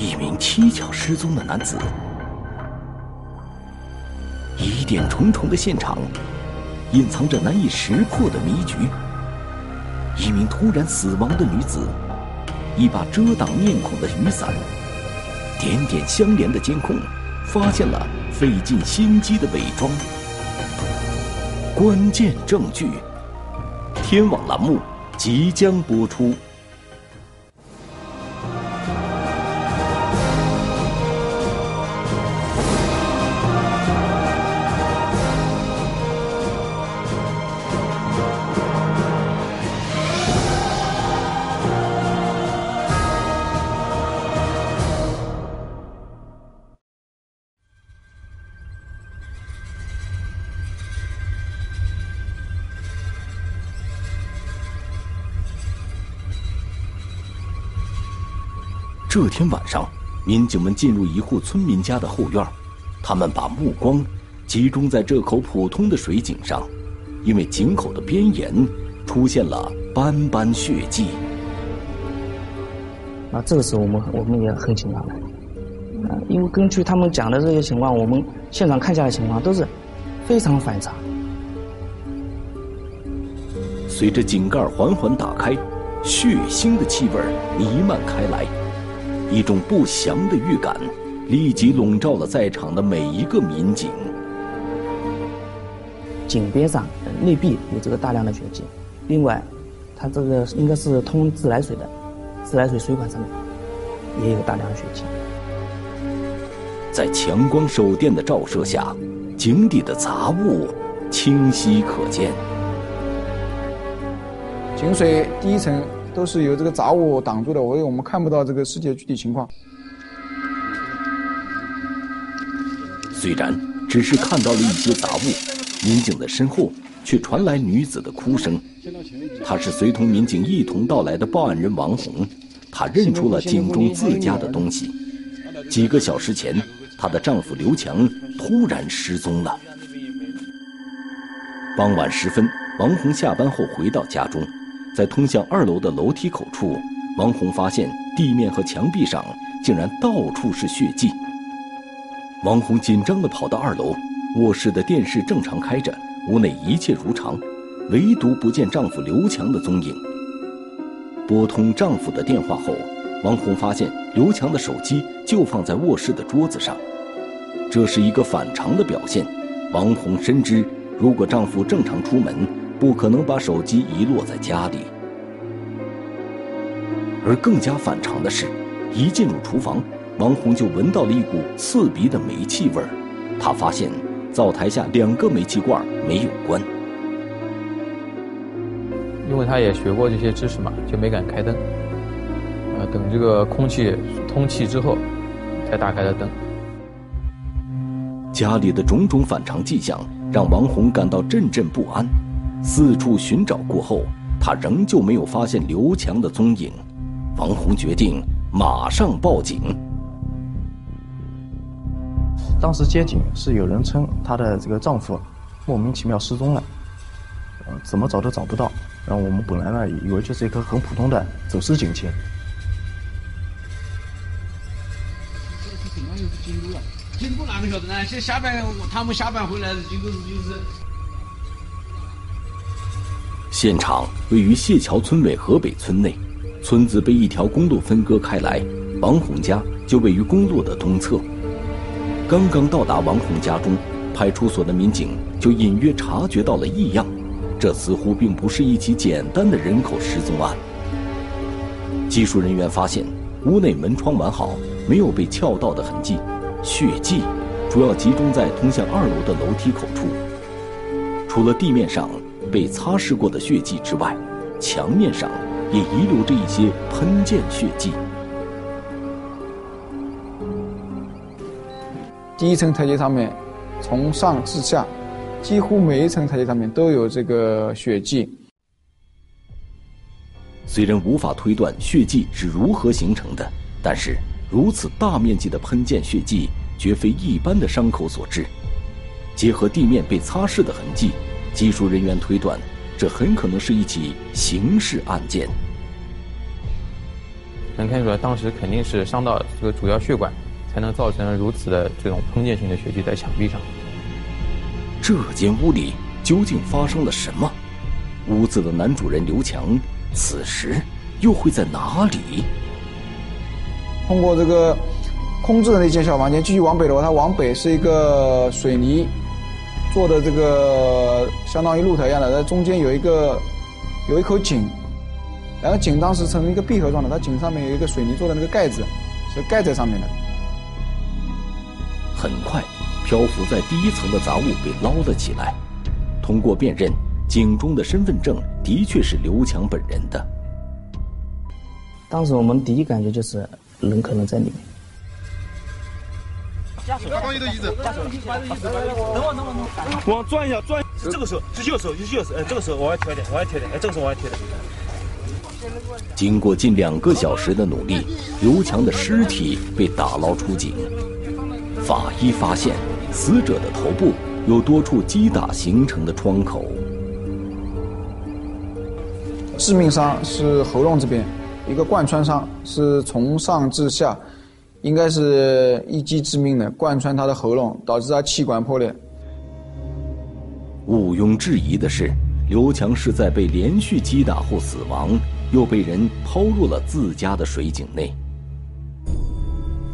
一名蹊跷失踪的男子。疑点重重的现场，隐藏着难以识破的迷局。一名突然死亡的女子，一把遮挡面孔的雨伞，点点相连的监控，发现了费尽心机的伪装。关键证据，天网栏目即将播出。这天晚上，民警们进入一户村民家的后院，他们把目光集中在这口普通的水井上，因为井口的边沿出现了斑斑血迹。那这个时候，我们我们也很紧张的，因为根据他们讲的这些情况，我们现场看下来情况都是非常反常。随着井盖缓缓打开，血腥的气味弥漫开来。一种不祥的预感立即笼罩了在场的每一个民警。井边上内壁有这个大量的血迹，另外，它这个应该是通自来水的，自来水水管上面也有大量的血迹。在强光手电的照射下，井底的杂物清晰可见。井水第一层。都是由这个杂物挡住的，所以我们看不到这个世界具体情况。虽然只是看到了一些杂物，民警的身后却传来女子的哭声。她是随同民警一同到来的报案人王红，她认出了井中自家的东西。几个小时前，她的丈夫刘强突然失踪了。傍晚时分，王红下班后回到家中。在通向二楼的楼梯口处，王红发现地面和墙壁上竟然到处是血迹。王红紧张地跑到二楼，卧室的电视正常开着，屋内一切如常，唯独不见丈夫刘强的踪影。拨通丈夫的电话后，王红发现刘强的手机就放在卧室的桌子上，这是一个反常的表现。王红深知，如果丈夫正常出门，不可能把手机遗落在家里，而更加反常的是，一进入厨房，王红就闻到了一股刺鼻的煤气味儿。她发现灶台下两个煤气罐没有关，因为他也学过这些知识嘛，就没敢开灯。呃，等这个空气通气之后，才打开了灯。家里的种种反常迹象让王红感到阵阵不安。四处寻找过后，他仍旧没有发现刘强的踪影。王红决定马上报警。当时接警是有人称她的这个丈夫莫名其妙失踪了，呃，怎么找都找不到。然后我们本来呢以为就是一个很普通的走私警情。警部哪个晓得呢？现下班他们下班回来，经过是就是。现场位于谢桥村委河北村内，村子被一条公路分割开来，王红家就位于公路的东侧。刚刚到达王红家中，派出所的民警就隐约察觉到了异样，这似乎并不是一起简单的人口失踪案。技术人员发现，屋内门窗完好，没有被撬盗的痕迹，血迹主要集中在通向二楼的楼梯口处，除了地面上。被擦拭过的血迹之外，墙面上也遗留着一些喷溅血迹。第一层台阶上面，从上至下，几乎每一层台阶上面都有这个血迹。虽然无法推断血迹是如何形成的，但是如此大面积的喷溅血迹，绝非一般的伤口所致。结合地面被擦拭的痕迹。技术人员推断，这很可能是一起刑事案件。能看出来当时肯定是伤到这个主要血管，才能造成如此的这种喷溅性的血迹在墙壁上。这间屋里究竟发生了什么？屋子的男主人刘强，此时又会在哪里？通过这个空置的那间小房间，继续往北的话，它往北是一个水泥做的这个相当于露台一样的，在中间有一个有一口井，然后井当时呈一个闭合状的，它井上面有一个水泥做的那个盖子，是盖在上面的。很快。漂浮在第一层的杂物被捞了起来，通过辨认，井中的身份证的确是刘强本人的。当时我们第一感觉就是人可能在里面。刚刚一个椅子，等我等我等我，往转一下转，是这个手，是右手，是右手，哎，这个手往外贴点，往外贴点，哎，这个手往外贴点。经过近两个小时的努力，刘强的尸体被打捞出井，法医发现。死者的头部有多处击打形成的创口，致命伤是喉咙这边一个贯穿伤，是从上至下，应该是一击致命的，贯穿他的喉咙，导致他气管破裂。毋庸置疑的是，刘强是在被连续击打后死亡，又被人抛入了自家的水井内。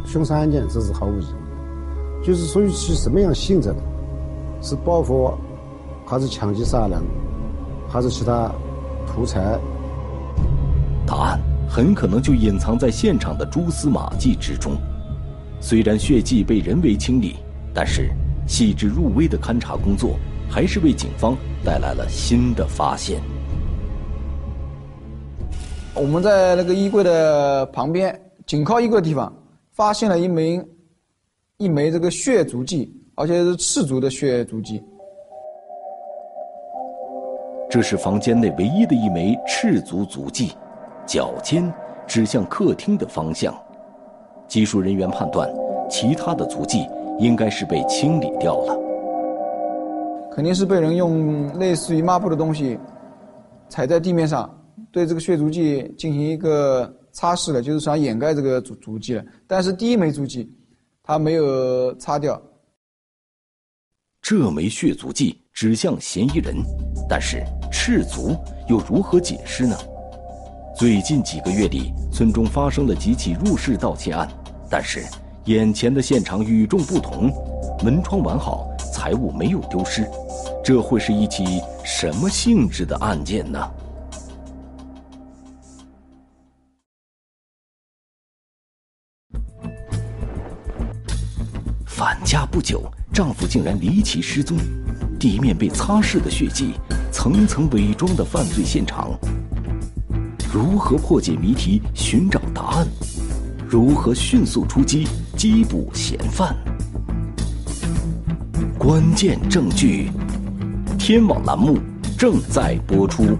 凶杀案件，这是毫无疑问的。就是属于是什么样性质的？是报复，还是抢劫杀人，还是其他图财？答案很可能就隐藏在现场的蛛丝马迹之中。虽然血迹被人为清理，但是细致入微的勘查工作还是为警方带来了新的发现。我们在那个衣柜的旁边，紧靠衣柜的地方，发现了一枚。一枚这个血足迹，而且是赤足的血足迹。这是房间内唯一的一枚赤足足迹，脚尖指向客厅的方向。技术人员判断，其他的足迹应该是被清理掉了。肯定是被人用类似于抹布的东西踩在地面上，对这个血足迹进行一个擦拭了，就是想掩盖这个足足迹了。但是第一枚足迹。他没有擦掉。这枚血足迹指向嫌疑人，但是赤足又如何解释呢？最近几个月里，村中发生了几起入室盗窃案，但是眼前的现场与众不同，门窗完好，财物没有丢失，这会是一起什么性质的案件呢？返家不久，丈夫竟然离奇失踪，地面被擦拭的血迹，层层伪装的犯罪现场。如何破解谜题，寻找答案？如何迅速出击，缉捕嫌犯？关键证据，天网栏目正在播出。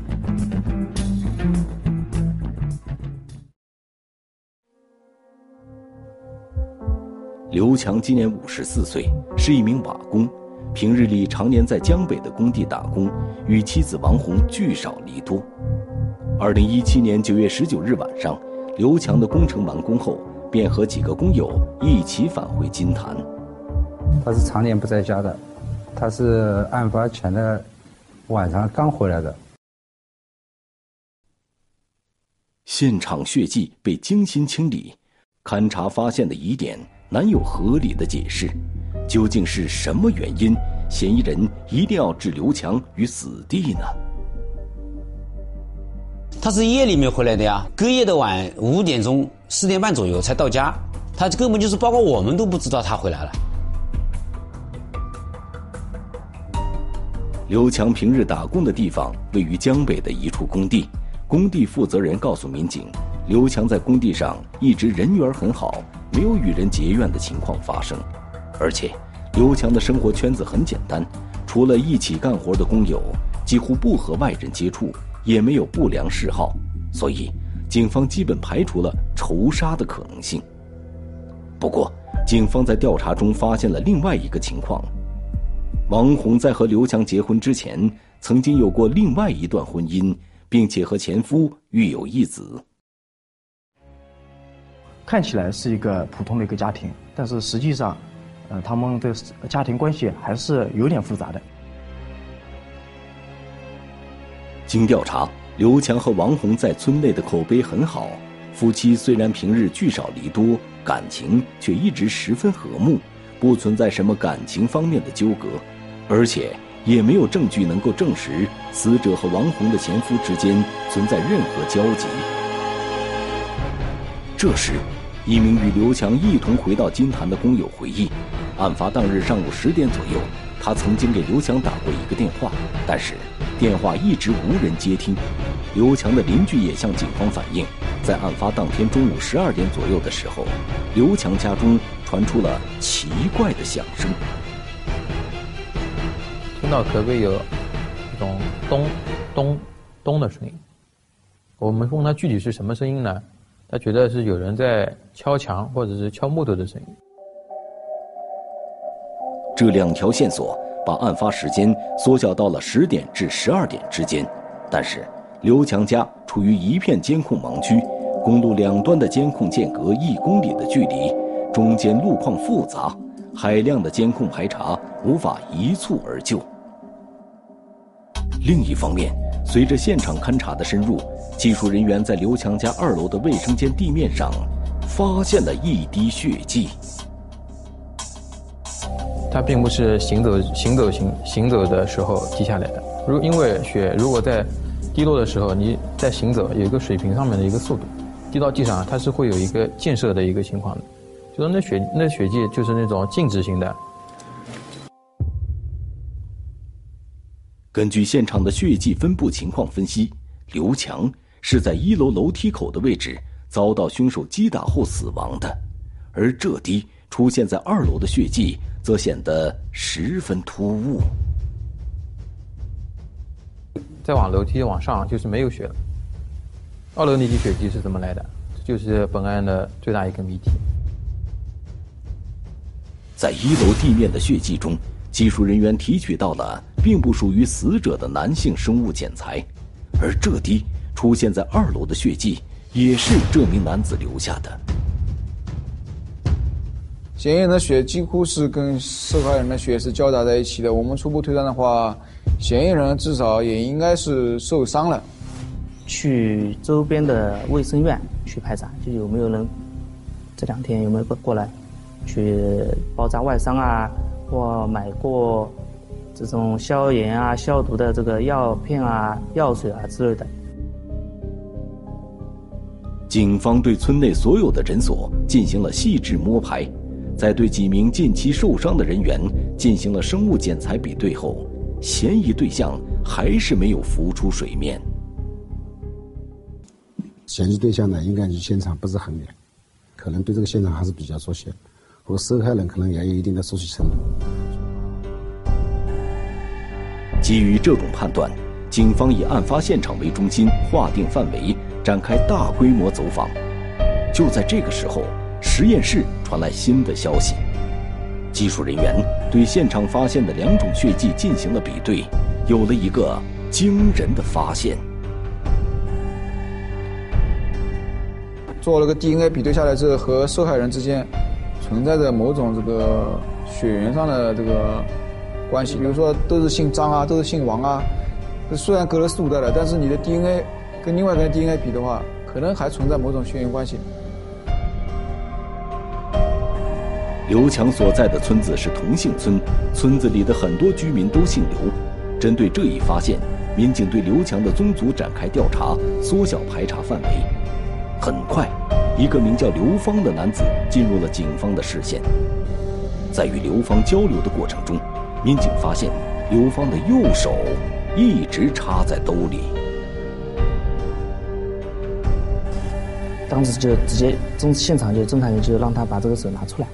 刘强今年五十四岁，是一名瓦工，平日里常年在江北的工地打工，与妻子王红聚少离多。二零一七年九月十九日晚上，刘强的工程完工后，便和几个工友一起返回金坛。他是常年不在家的，他是案发前的晚上刚回来的。现场血迹被精心清理，勘查发现的疑点。难有合理的解释，究竟是什么原因？嫌疑人一定要置刘强于死地呢？他是夜里面回来的呀，隔夜的晚五点钟、四点半左右才到家，他根本就是包括我们都不知道他回来了。刘强平日打工的地方位于江北的一处工地，工地负责人告诉民警，刘强在工地上一直人缘很好。没有与人结怨的情况发生，而且刘强的生活圈子很简单，除了一起干活的工友，几乎不和外人接触，也没有不良嗜好，所以警方基本排除了仇杀的可能性。不过，警方在调查中发现了另外一个情况：王红在和刘强结婚之前，曾经有过另外一段婚姻，并且和前夫育有一子。看起来是一个普通的一个家庭，但是实际上，呃，他们的家庭关系还是有点复杂的。经调查，刘强和王红在村内的口碑很好，夫妻虽然平日聚少离多，感情却一直十分和睦，不存在什么感情方面的纠葛，而且也没有证据能够证实死者和王红的前夫之间存在任何交集。这时，一名与刘强一同回到金坛的工友回忆，案发当日上午十点左右，他曾经给刘强打过一个电话，但是电话一直无人接听。刘强的邻居也向警方反映，在案发当天中午十二点左右的时候，刘强家中传出了奇怪的响声，听到隔壁有一种咚咚咚的声音。我们问他具体是什么声音呢？他觉得是有人在敲墙或者是敲木头的声音。这两条线索把案发时间缩小到了十点至十二点之间，但是刘强家处于一片监控盲区，公路两端的监控间隔一公里的距离，中间路况复杂，海量的监控排查无法一蹴而就。另一方面，随着现场勘查的深入。技术人员在刘强家二楼的卫生间地面上发现了一滴血迹。他并不是行走、行走、行行走的时候滴下来的。如因为血如果在滴落的时候，你在行走有一个水平上面的一个速度，滴到地上它是会有一个溅射的一个情况的。就说那血那血迹就是那种静止型的。根据现场的血迹分布情况分析，刘强。是在一楼楼梯口的位置遭到凶手击打后死亡的，而这滴出现在二楼的血迹则显得十分突兀。再往楼梯往上就是没有血了。二楼那滴血迹是怎么来的？这就是本案的最大一个谜题。在一楼地面的血迹中，技术人员提取到了并不属于死者的男性生物检材，而这滴。出现在二楼的血迹，也是这名男子留下的。嫌疑人的血几乎是跟受害人的血是交杂在一起的。我们初步推断的话，嫌疑人至少也应该是受伤了。去周边的卫生院去排查，就有没有人这两天有没有过过来去包扎外伤啊，或买过这种消炎啊、消毒的这个药片啊、药水啊之类的。警方对村内所有的诊所进行了细致摸排，在对几名近期受伤的人员进行了生物检材比对后，嫌疑对象还是没有浮出水面。嫌疑对象呢，应该离现场不是很远，可能对这个现场还是比较熟悉，和受害人可能也有一定的熟悉程度。基于这种判断，警方以案发现场为中心，划定范围。展开大规模走访，就在这个时候，实验室传来新的消息。技术人员对现场发现的两种血迹进行了比对，有了一个惊人的发现。做了个 DNA 比对下来之后，和受害人之间存在着某种这个血缘上的这个关系，比如说都是姓张啊，都是姓王啊。虽然隔了四五代了，但是你的 DNA。跟另外一个 DNA 比的话，可能还存在某种血缘关系。刘强所在的村子是同姓村，村子里的很多居民都姓刘。针对这一发现，民警对刘强的宗族展开调查，缩小排查范围。很快，一个名叫刘芳的男子进入了警方的视线。在与刘芳交流的过程中，民警发现刘芳的右手一直插在兜里。当时就直接侦现场就侦查员就让他把这个手拿出来，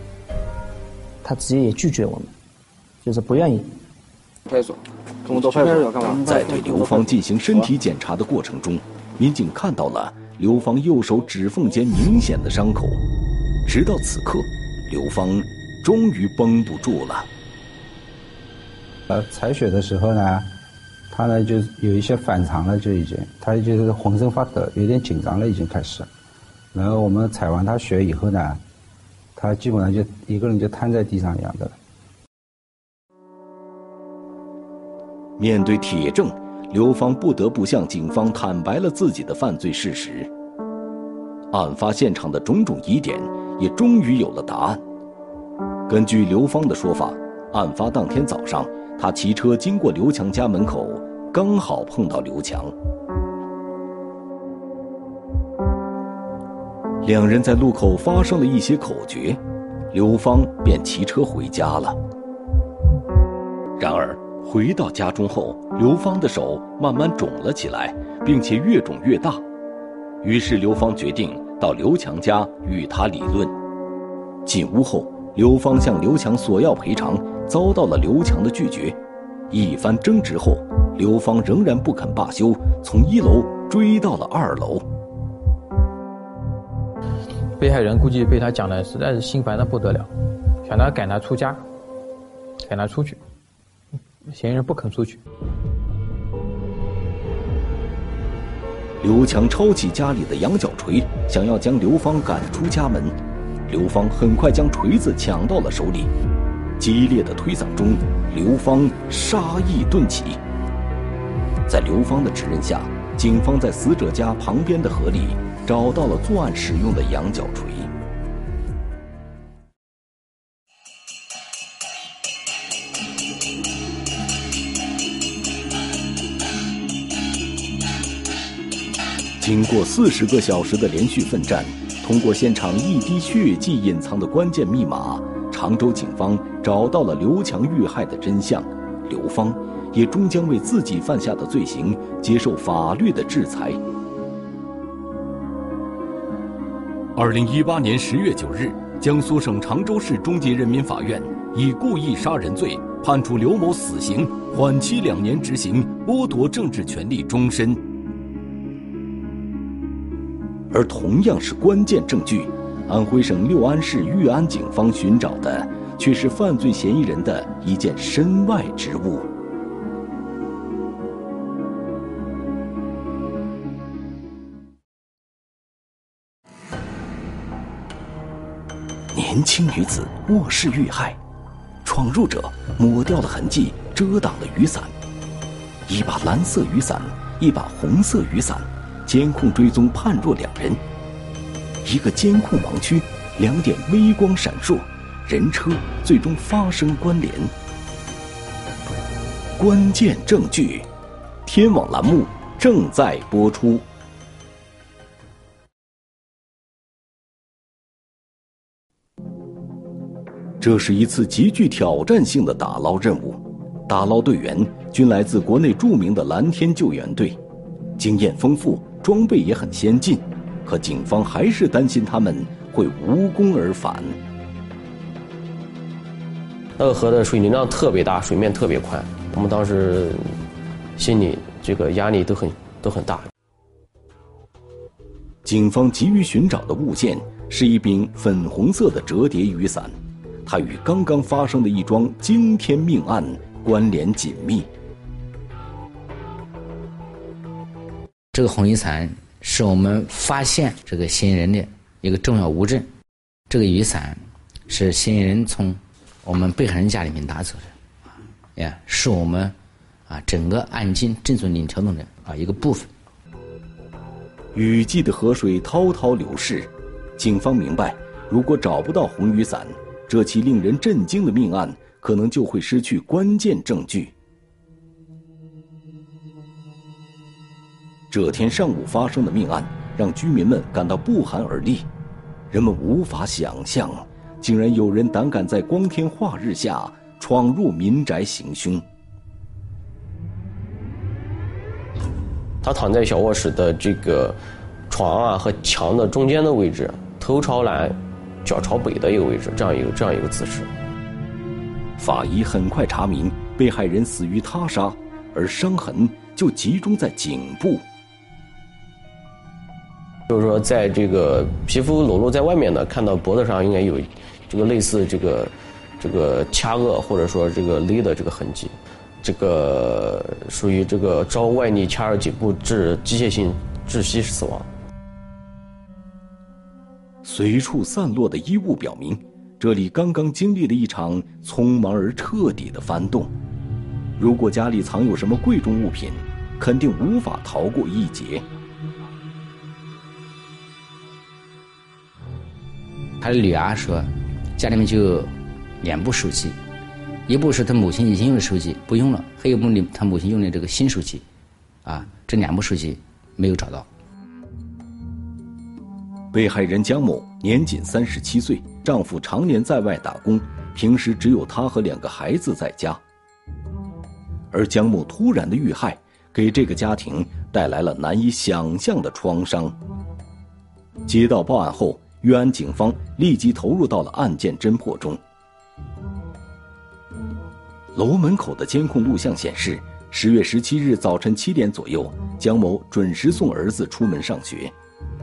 他直接也拒绝我们，就是不愿意。派出所，跟我到派出所干嘛？在对刘芳进行身体检查的过程中，民警看到了刘芳右手指缝间明显的伤口。直到此刻，刘芳终于绷不住了。呃，采血的时候呢，他呢就有一些反常了，就已经他就是浑身发抖，有点紧张了，已经开始。然后我们采完他血以后呢，他基本上就一个人就瘫在地上一样的。面对铁证，刘芳不得不向警方坦白了自己的犯罪事实。案发现场的种种疑点也终于有了答案。根据刘芳的说法，案发当天早上，他骑车经过刘强家门口，刚好碰到刘强。两人在路口发生了一些口角，刘芳便骑车回家了。然而回到家中后，刘芳的手慢慢肿了起来，并且越肿越大。于是刘芳决定到刘强家与他理论。进屋后，刘芳向刘强索要赔偿，遭到了刘强的拒绝。一番争执后，刘芳仍然不肯罢休，从一楼追到了二楼。被害人估计被他讲的实在是心烦的不得了，想他赶他出家，赶他出去。嫌疑人不肯出去。刘强抄起家里的羊角锤，想要将刘芳赶出家门。刘芳很快将锤子抢到了手里，激烈的推搡中，刘芳杀意顿起。在刘芳的指认下，警方在死者家旁边的河里找到了作案使用的羊角锤。经过四十个小时的连续奋战，通过现场一滴血迹隐藏的关键密码，常州警方找到了刘强遇害的真相，刘芳也终将为自己犯下的罪行接受法律的制裁。二零一八年十月九日，江苏省常州市中级人民法院以故意杀人罪判处刘某死刑，缓期两年执行，剥夺政治权利终身。而同样是关键证据，安徽省六安市裕安警方寻找的，却是犯罪嫌疑人的一件身外之物。年轻女子卧室遇害，闯入者抹掉了痕迹，遮挡了雨伞。一把蓝色雨伞，一把红色雨伞。监控追踪判若两人，一个监控盲区，两点微光闪烁，人车最终发生关联。关键证据，天网栏目正在播出。这是一次极具挑战性的打捞任务，打捞队员均来自国内著名的蓝天救援队，经验丰富。装备也很先进，可警方还是担心他们会无功而返。那个河的水流量特别大，水面特别宽，我们当时心里这个压力都很都很大。警方急于寻找的物件是一柄粉红色的折叠雨伞，它与刚刚发生的一桩惊天命案关联紧密。这个红雨伞是我们发现这个嫌疑人的一个重要物证。这个雨伞是嫌疑人从我们被害人家里面拿走的，呀，是我们啊整个案件侦查领条中的啊一个部分。雨季的河水滔滔流逝，警方明白，如果找不到红雨伞，这起令人震惊的命案可能就会失去关键证据。这天上午发生的命案，让居民们感到不寒而栗。人们无法想象，竟然有人胆敢在光天化日下闯入民宅行凶。他躺在小卧室的这个床啊和墙的中间的位置，头朝南，脚朝北的一个位置，这样一个这样一个姿势。法医很快查明，被害人死于他杀，而伤痕就集中在颈部。就是说，在这个皮肤裸露在外面的，看到脖子上应该有这个类似这个这个掐扼或者说这个勒的这个痕迹，这个属于这个遭外力掐入颈部致机械性窒息死亡。随处散落的衣物表明，这里刚刚经历了一场匆忙而彻底的翻动。如果家里藏有什么贵重物品，肯定无法逃过一劫。他的女儿说，家里面就两部手机，一部是他母亲以前用的手机不用了，还有一部他母亲用的这个新手机，啊，这两部手机没有找到。被害人江某年仅三十七岁，丈夫常年在外打工，平时只有她和两个孩子在家。而江某突然的遇害，给这个家庭带来了难以想象的创伤。接到报案后。豫安警方立即投入到了案件侦破中。楼门口的监控录像显示，十月十七日早晨七点左右，江某准时送儿子出门上学。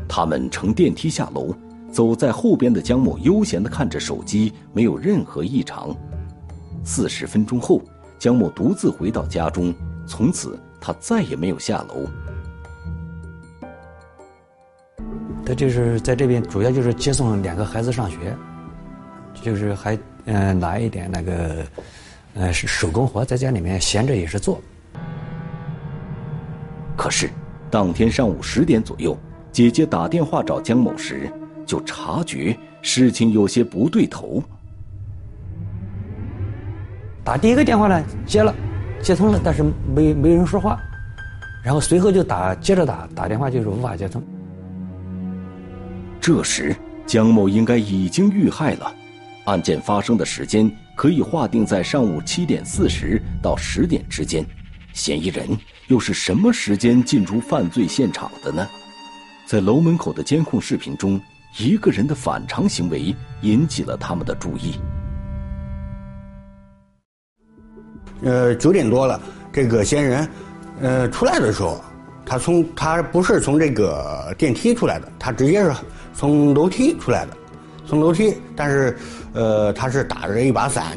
他们乘电梯下楼，走在后边的江某悠闲地看着手机，没有任何异常。四十分钟后，江某独自回到家中，从此他再也没有下楼。他就是在这边，主要就是接送两个孩子上学，就是还嗯拿一点那个，呃手工活在家里面闲着也是做。可是，当天上午十点左右，姐姐打电话找江某时，就察觉事情有些不对头。打第一个电话呢，接了，接通了，但是没没人说话，然后随后就打，接着打，打电话就是无法接通。这时，江某应该已经遇害了。案件发生的时间可以划定在上午七点四十到十点之间。嫌疑人又是什么时间进出犯罪现场的呢？在楼门口的监控视频中，一个人的反常行为引起了他们的注意。呃，九点多了，这个嫌疑人，呃，出来的时候，他从他不是从这个电梯出来的，他直接是。从楼梯出来的，从楼梯，但是，呃，他是打着一把伞，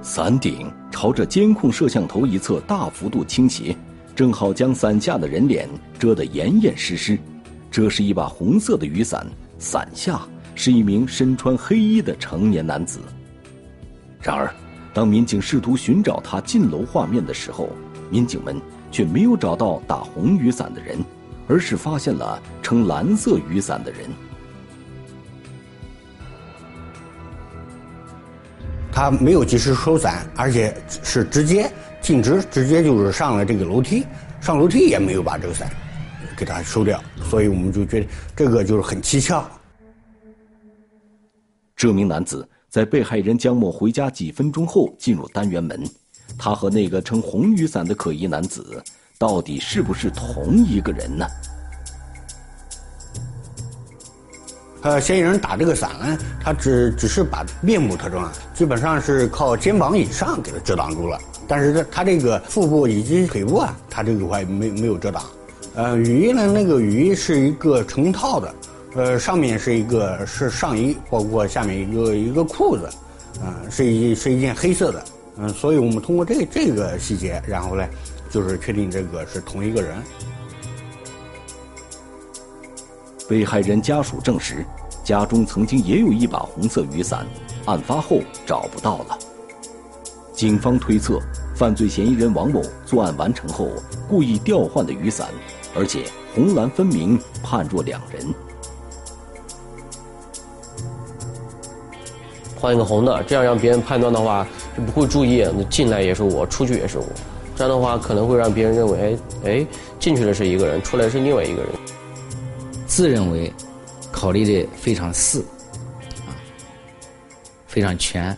伞顶朝着监控摄像头一侧大幅度倾斜，正好将伞下的人脸遮得严严实实。这是一把红色的雨伞，伞下是一名身穿黑衣的成年男子。然而，当民警试图寻找他进楼画面的时候，民警们却没有找到打红雨伞的人。而是发现了撑蓝色雨伞的人，他没有及时收伞，而且是直接径直，直接就是上了这个楼梯，上楼梯也没有把这个伞给他收掉，所以我们就觉得这个就是很蹊跷。这名男子在被害人江某回家几分钟后进入单元门，他和那个撑红雨伞的可疑男子。到底是不是同一个人呢？呃，嫌疑人打这个伞呢，他只只是把面部特征啊，基本上是靠肩膀以上给他遮挡住了，但是他他这个腹部以及腿部啊，他这个块没没有遮挡。呃，雨衣呢，那个雨衣是一个成套的，呃，上面是一个是上衣，包括下面一个一个裤子，啊，是一是一件黑色的，嗯，所以我们通过这这个细节，然后呢。就是确定这个是同一个人。被害人家属证实，家中曾经也有一把红色雨伞，案发后找不到了。警方推测，犯罪嫌疑人王某作案完成后故意调换的雨伞，而且红蓝分明，判若两人。换一个红的，这样让别人判断的话就不会注意，那进来也是我，出去也是我。这样的话可能会让别人认为，哎哎，进去的是一个人，出来是另外一个人。自认为考虑的非常细，啊，非常全，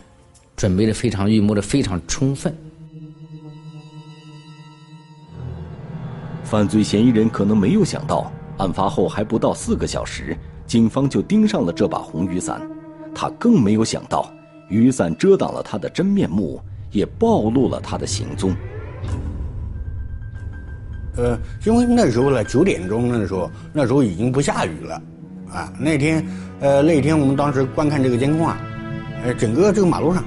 准备的非常预谋的非常充分。犯罪嫌疑人可能没有想到，案发后还不到四个小时，警方就盯上了这把红雨伞。他更没有想到，雨伞遮挡了他的真面目，也暴露了他的行踪。呃，因为那时候呢，九点钟那时候，那时候已经不下雨了，啊，那天，呃，那天我们当时观看这个监控啊，呃，整个这个马路上，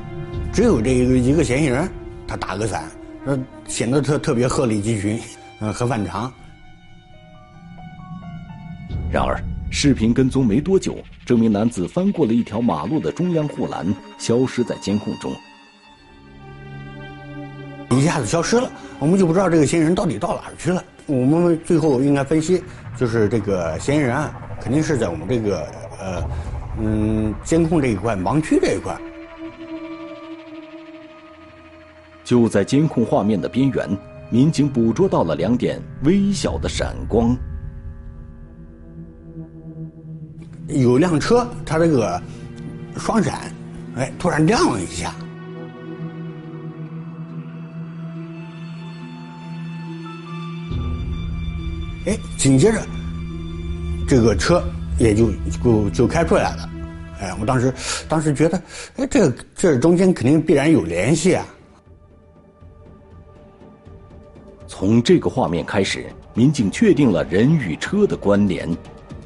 只有这个一个嫌疑人，他打个伞，呃，显得特特别鹤立鸡群，呃，很反常。然而，视频跟踪没多久，这名男子翻过了一条马路的中央护栏，消失在监控中。一下子消失了，我们就不知道这个嫌疑人到底到哪儿去了。我们最后应该分析，就是这个嫌疑人啊，肯定是在我们这个呃嗯监控这一块盲区这一块。就在监控画面的边缘，民警捕捉到了两点微小的闪光。有辆车，它这个双闪，哎，突然亮了一下。哎，紧接着，这个车也就就就开出来了。哎，我当时当时觉得，哎，这这中间肯定必然有联系啊。从这个画面开始，民警确定了人与车的关联。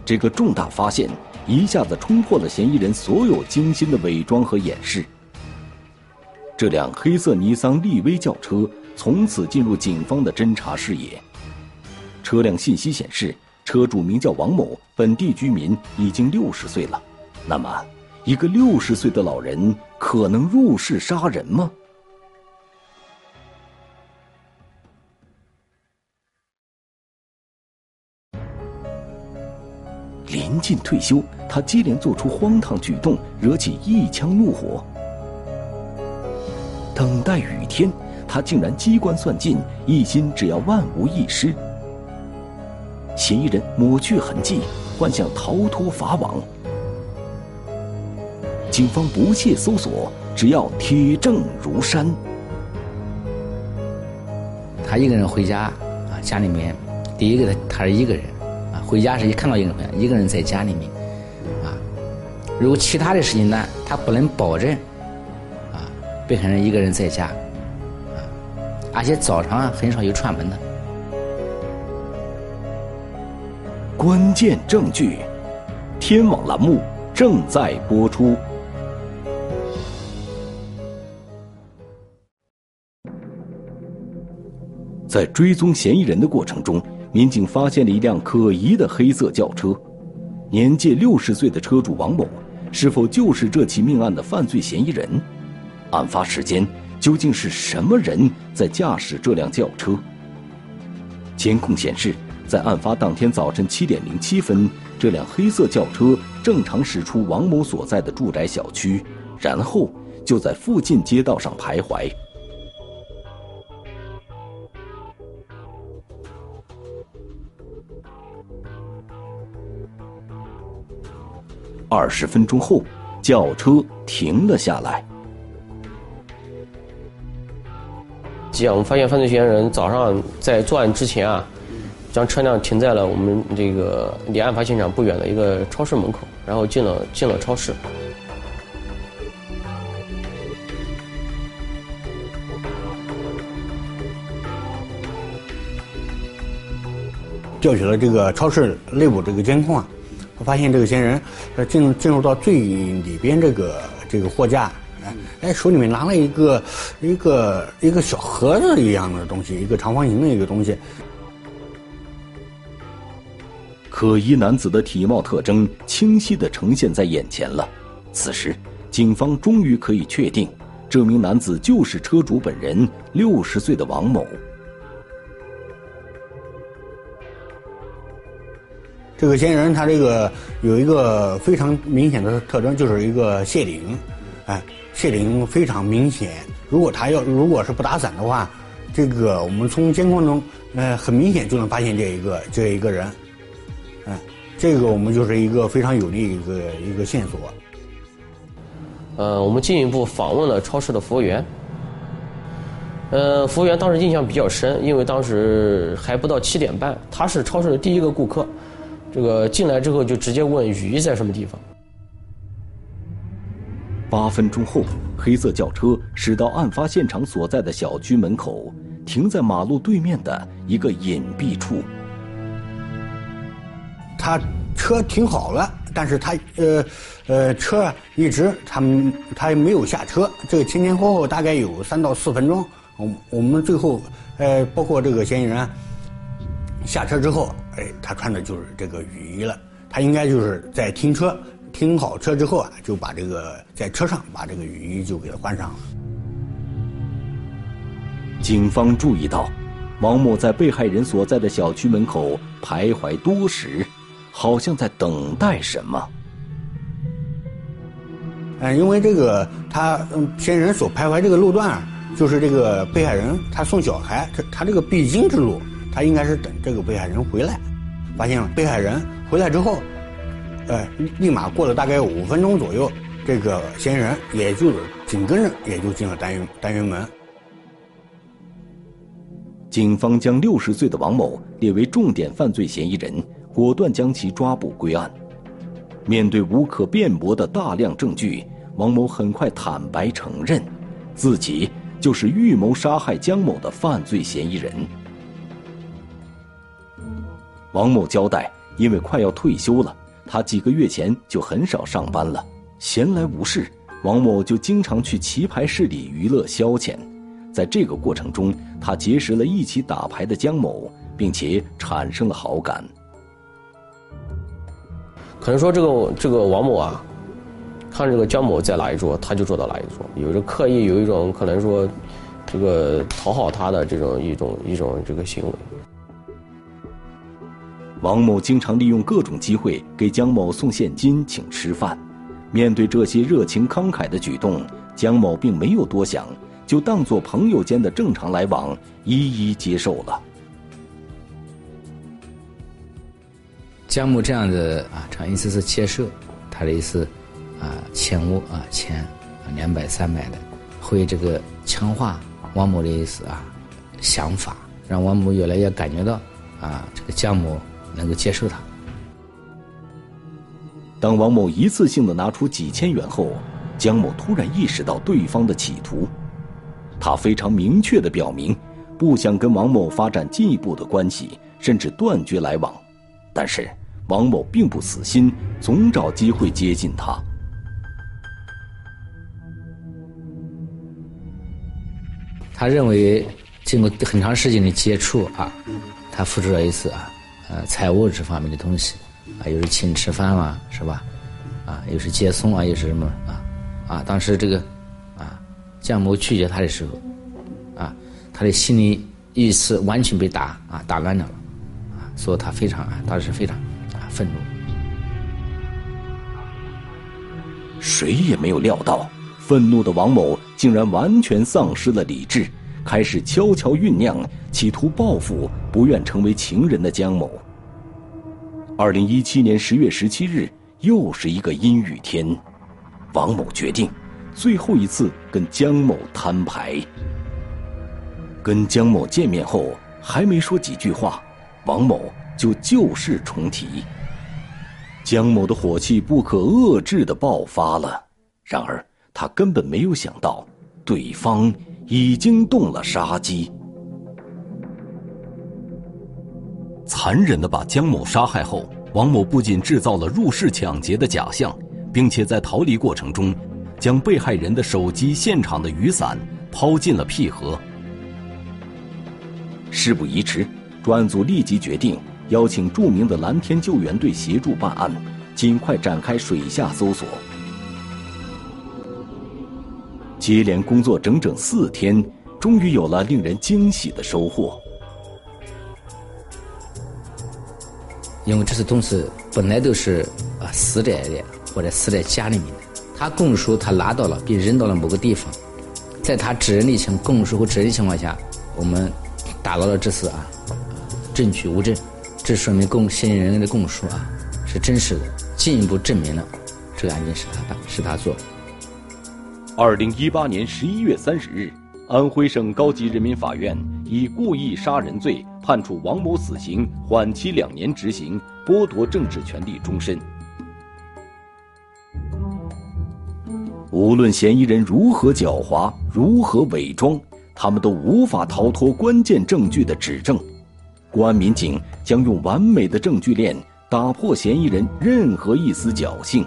这个重大发现一下子冲破了嫌疑人所有精心的伪装和掩饰。这辆黑色尼桑利威轿车从此进入警方的侦查视野。车辆信息显示，车主名叫王某，本地居民，已经六十岁了。那么，一个六十岁的老人可能入室杀人吗？临近退休，他接连做出荒唐举动，惹起一腔怒火。等待雨天，他竟然机关算尽，一心只要万无一失。嫌疑人抹去痕迹，幻想逃脱法网。警方不懈搜索，只要铁证如山。他一个人回家啊，家里面第一个他他是一个人，回家时一看到一个人，一个人在家里面啊。如果其他的事情呢，他不能保证啊，被害人一个人在家啊，而且早上很少有串门的。关键证据，天网栏目正在播出。在追踪嫌疑人的过程中，民警发现了一辆可疑的黑色轿车。年届六十岁的车主王某，是否就是这起命案的犯罪嫌疑人？案发时间究竟是什么人在驾驶这辆轿车？监控显示。在案发当天早晨七点零七分，这辆黑色轿车正常驶出王某所在的住宅小区，然后就在附近街道上徘徊。二十分钟后，轿车停了下来。既然我们发现犯罪嫌疑人早上在作案之前啊。将车辆停在了我们这个离案发现场不远的一个超市门口，然后进了进了超市，调取了这个超市内部这个监控啊，发现这个嫌疑人他进进入到最里边这个这个货架，哎哎手里面拿了一个一个一个小盒子一样的东西，一个长方形的一个东西。可疑男子的体貌特征清晰的呈现在眼前了。此时，警方终于可以确定，这名男子就是车主本人，六十岁的王某。这个嫌疑人他这个有一个非常明显的特征，就是一个谢顶，哎，谢顶非常明显。如果他要如果是不打伞的话，这个我们从监控中，呃，很明显就能发现这一个这一个人。嗯，这个我们就是一个非常有利一个一个线索。呃，我们进一步访问了超市的服务员。呃，服务员当时印象比较深，因为当时还不到七点半，他是超市的第一个顾客。这个进来之后就直接问雨衣在什么地方。八分钟后，黑色轿车驶到案发现场所在的小区门口，停在马路对面的一个隐蔽处。他车停好了，但是他呃呃车一直他们他没有下车，这个前前后后大概有三到四分钟。我我们最后呃包括这个嫌疑人下车之后，哎，他穿的就是这个雨衣了。他应该就是在停车，停好车之后啊，就把这个在车上把这个雨衣就给他换上了。警方注意到，王某在被害人所在的小区门口徘徊多时，好像在等待什么。嗯，因为这个他嗯，嫌疑人所徘徊这个路段啊，就是这个被害人他送小孩，他他这个必经之路，他应该是等这个被害人回来。发现了被害人回来之后，呃，立马过了大概五分钟左右，这个嫌疑人也就紧跟着也就进了单元单元门。警方将六十岁的王某列为重点犯罪嫌疑人，果断将其抓捕归案。面对无可辩驳的大量证据，王某很快坦白承认，自己就是预谋杀害江某的犯罪嫌疑人。王某交代，因为快要退休了，他几个月前就很少上班了，闲来无事，王某就经常去棋牌室里娱乐消遣。在这个过程中，他结识了一起打牌的江某，并且产生了好感。可能说这个这个王某啊，看这个江某在哪一桌，他就坐到哪一桌，有着刻意有一种可能说，这个讨好他的这种一种一种这个行为。王某经常利用各种机会给江某送现金请吃饭，面对这些热情慷慨的举动，江某并没有多想，就当做朋友间的正常来往，一一接受了。江某这样的啊，常一次次接受他的意思，啊，欠我啊钱两百三百的，会这个强化王某的意思啊想法，让王某越来越感觉到啊这个江某。能够接受他。当王某一次性的拿出几千元后，江某突然意识到对方的企图，他非常明确的表明，不想跟王某发展进一步的关系，甚至断绝来往。但是王某并不死心，总找机会接近他。他认为，经过很长时间的接触啊，他付出了一次啊。呃，财务这方面的东西，啊，又是请吃饭嘛，是吧？啊，又是接送啊，又是什么啊？啊，当时这个，啊，江某拒绝他的时候，啊，他的心理意识完全被打啊打乱了，啊，所以他非常啊，当时非常啊愤怒。谁也没有料到，愤怒的王某竟然完全丧失了理智。开始悄悄酝酿，企图报复不愿成为情人的江某。二零一七年十月十七日，又是一个阴雨天，王某决定最后一次跟江某摊牌。跟江某见面后，还没说几句话，王某就旧事重提。江某的火气不可遏制的爆发了，然而他根本没有想到，对方。已经动了杀机，残忍的把江某杀害后，王某不仅制造了入室抢劫的假象，并且在逃离过程中，将被害人的手机、现场的雨伞抛进了僻河。事不宜迟，专案组立即决定邀请著名的蓝天救援队协助办案，尽快展开水下搜索。接连工作整整四天，终于有了令人惊喜的收获。因为这些东西本来都是啊死在的或者死在家里面的，他供述他拿到了并扔到了某个地方，在他指认的情供述和指认情况下，我们打捞了这次啊证据物证，这说明供嫌疑人的供述啊是真实的，进一步证明了这个案件是他办是他做的。二零一八年十一月三十日，安徽省高级人民法院以故意杀人罪判处王某死刑，缓期两年执行，剥夺政治权利终身。无论嫌疑人如何狡猾，如何伪装，他们都无法逃脱关键证据的指证。公安民警将用完美的证据链打破嫌疑人任何一丝侥幸，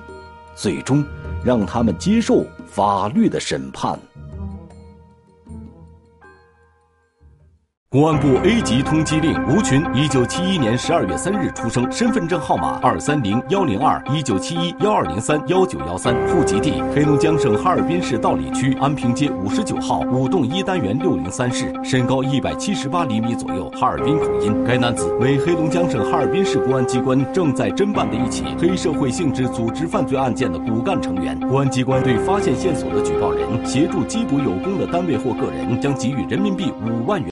最终让他们接受。法律的审判。公安部 A 级通缉令：吴群，一九七一年十二月三日出生，身份证号码二三零幺零二一九七一幺二零三幺九幺三，户籍地黑龙江省哈尔滨市道里区安平街五十九号五栋一单元六零三室，身高一百七十八厘米左右，哈尔滨口音。该男子为黑龙江省哈尔滨市公安机关正在侦办的一起黑社会性质组织犯罪案件的骨干成员。公安机关对发现线索的举报人协助缉捕有功的单位或个人，将给予人民币五万元。